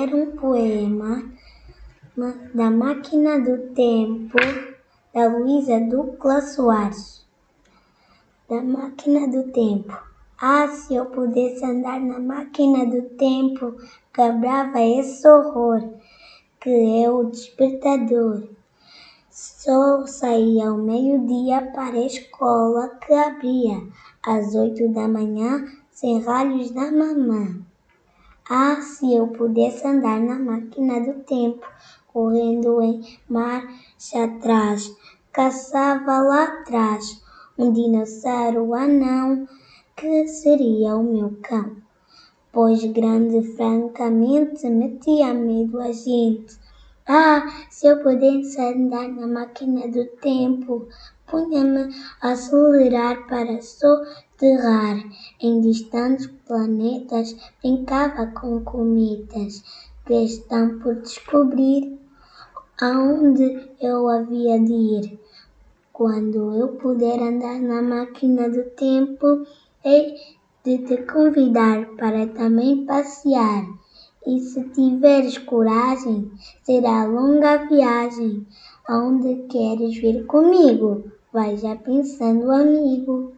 ler um poema da Máquina do Tempo, da Luísa Ducla Soares. Da Máquina do Tempo. Ah, se eu pudesse andar na máquina do tempo, quebrava esse horror que é o despertador. Só saía ao meio-dia para a escola que abria às oito da manhã, sem ralhos da mamã. Ah, se eu pudesse andar na máquina do tempo, correndo em marcha atrás, caçava lá atrás um dinossauro anão que seria o meu cão. Pois grande, francamente, metia medo a gente. Ah, se eu pudesse andar na máquina do tempo, punha-me a acelerar para soterrar em distantes planetas, brincava com cometas que estão por descobrir aonde eu havia de ir. Quando eu puder andar na máquina do tempo, hei de te convidar para também passear. E se tiveres coragem, será longa a viagem. Aonde queres vir comigo? Vai já pensando, amigo.